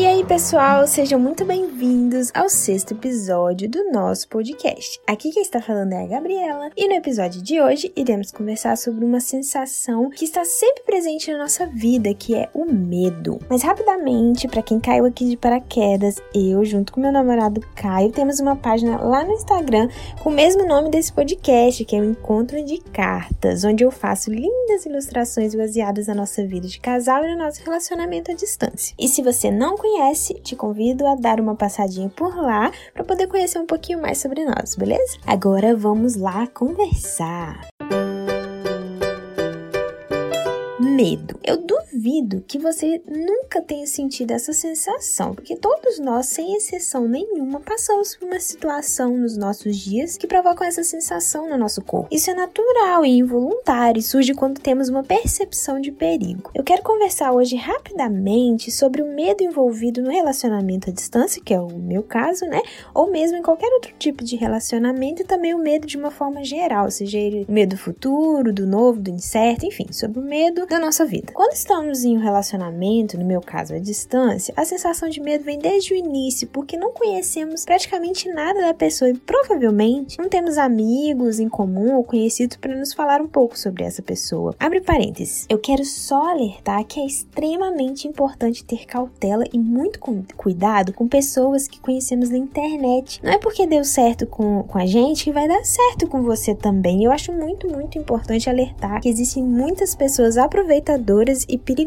E aí, pessoal, sejam muito bem-vindos ao sexto episódio do nosso podcast. Aqui quem está falando é a Gabriela, e no episódio de hoje iremos conversar sobre uma sensação que está sempre presente na nossa vida, que é o medo. Mas rapidamente, para quem caiu aqui de paraquedas, eu, junto com meu namorado Caio, temos uma página lá no Instagram com o mesmo nome desse podcast, que é o Encontro de Cartas, onde eu faço lindas ilustrações baseadas na nossa vida de casal e no nosso relacionamento à distância. E se você não conhece, te convido a dar uma passadinha por lá para poder conhecer um pouquinho mais sobre nós, beleza? Agora vamos lá conversar. Medo. Eu duvido que você nunca tenha sentido essa sensação, porque todos nós, sem exceção nenhuma, passamos por uma situação nos nossos dias que provocam essa sensação no nosso corpo. Isso é natural e involuntário e surge quando temos uma percepção de perigo. Eu quero conversar hoje rapidamente sobre o medo envolvido no relacionamento à distância, que é o meu caso, né? Ou mesmo em qualquer outro tipo de relacionamento e também o medo de uma forma geral, seja ele o medo futuro, do novo, do incerto, enfim, sobre o medo da nossa vida. Quando estamos em um relacionamento, no meu caso à distância, a sensação de medo vem desde o início, porque não conhecemos praticamente nada da pessoa e provavelmente não temos amigos em comum ou conhecidos para nos falar um pouco sobre essa pessoa. Abre parênteses. Eu quero só alertar que é extremamente importante ter cautela e muito cuidado com pessoas que conhecemos na internet. Não é porque deu certo com, com a gente que vai dar certo com você também. Eu acho muito, muito importante alertar que existem muitas pessoas aproveitadoras e perigosas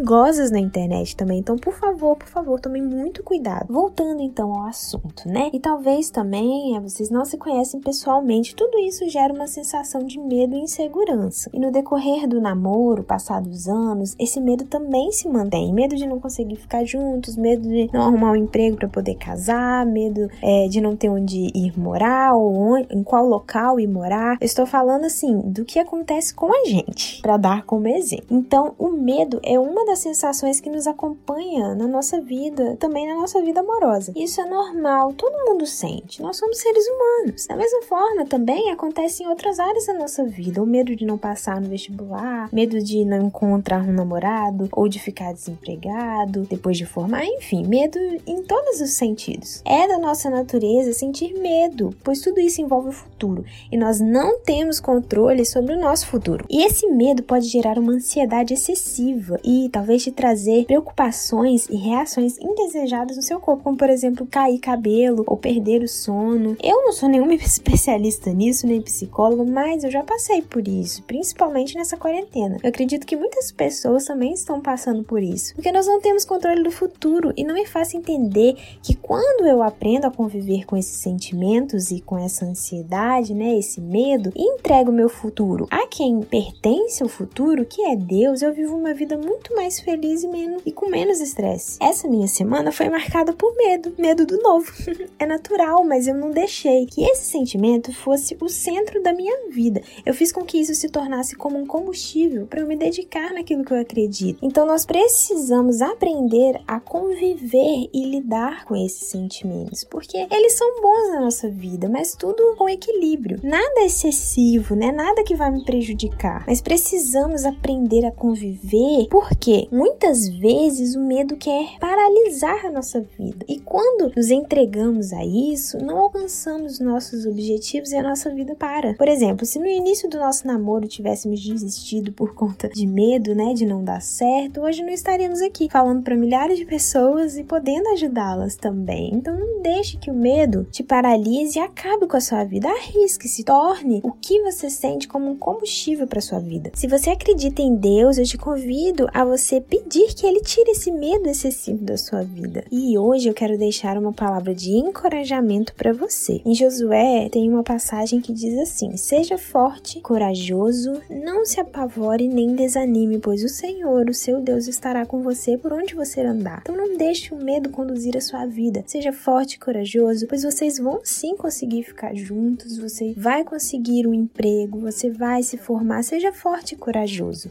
na internet também. Então, por favor, por favor, tomem muito cuidado. Voltando então ao assunto, né? E talvez também é, vocês não se conhecem pessoalmente, tudo isso gera uma sensação de medo e insegurança. E no decorrer do namoro, passados anos, esse medo também se mantém. Medo de não conseguir ficar juntos, medo de não arrumar um emprego para poder casar, medo é, de não ter onde ir morar ou onde, em qual local ir morar. Eu estou falando assim do que acontece com a gente, para dar como exemplo. Então, o medo é uma das sensações que nos acompanha na nossa vida, também na nossa vida amorosa. Isso é normal, todo mundo sente. Nós somos seres humanos. Da mesma forma, também acontece em outras áreas da nossa vida. O medo de não passar no vestibular, medo de não encontrar um namorado ou de ficar desempregado depois de formar, enfim, medo em todos os sentidos. É da nossa natureza sentir medo, pois tudo isso envolve o futuro e nós não temos controle sobre o nosso futuro. E esse medo pode gerar uma ansiedade excessiva e talvez te trazer preocupações e reações indesejadas no seu corpo, como por exemplo cair cabelo ou perder o sono. Eu não sou nenhuma especialista nisso, nem psicóloga, mas eu já passei por isso, principalmente nessa quarentena. Eu acredito que muitas pessoas também estão passando por isso, porque nós não temos controle do futuro e não é fácil entender que quando eu aprendo a conviver com esses sentimentos e com essa ansiedade, né, esse medo, e entrego meu futuro a quem pertence o futuro, que é Deus, eu vivo uma vida muito mais feliz e, menos, e com menos estresse. Essa minha semana foi marcada por medo, medo do novo. é natural, mas eu não deixei que esse sentimento fosse o centro da minha vida. Eu fiz com que isso se tornasse como um combustível para eu me dedicar naquilo que eu acredito. Então nós precisamos aprender a conviver e lidar com esses sentimentos, porque eles são bons na nossa vida, mas tudo com equilíbrio. Nada excessivo, né? Nada que vai me prejudicar. Mas precisamos aprender a conviver conviver, porque muitas vezes o medo quer paralisar a nossa vida. E quando nos entregamos a isso, não alcançamos nossos objetivos e a nossa vida para. Por exemplo, se no início do nosso namoro tivéssemos desistido por conta de medo, né, de não dar certo, hoje não estaríamos aqui falando para milhares de pessoas e podendo ajudá-las também. Então não deixe que o medo te paralise e acabe com a sua vida. Arrisque, se torne o que você sente como um combustível para sua vida. Se você acredita em Deus, eu te convido a você pedir que ele tire esse medo excessivo da sua vida. E hoje eu quero deixar uma palavra de encorajamento para você. Em Josué tem uma passagem que diz assim: Seja forte, corajoso, não se apavore nem desanime, pois o Senhor, o seu Deus, estará com você por onde você andar. Então não deixe o medo conduzir a sua vida. Seja forte e corajoso, pois vocês vão sim conseguir ficar juntos, você vai conseguir um emprego, você vai se formar. Seja forte e corajoso.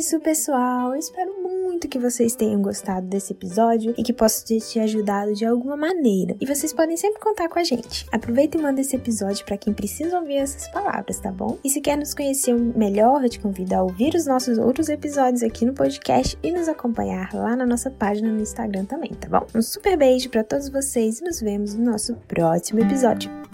Isso, pessoal. Eu espero muito que vocês tenham gostado desse episódio e que possa ter te ajudado de alguma maneira. E vocês podem sempre contar com a gente. Aproveita e manda esse episódio para quem precisa ouvir essas palavras, tá bom? E se quer nos conhecer melhor, eu te convido a ouvir os nossos outros episódios aqui no podcast e nos acompanhar lá na nossa página no Instagram também, tá bom? Um super beijo para todos vocês e nos vemos no nosso próximo episódio.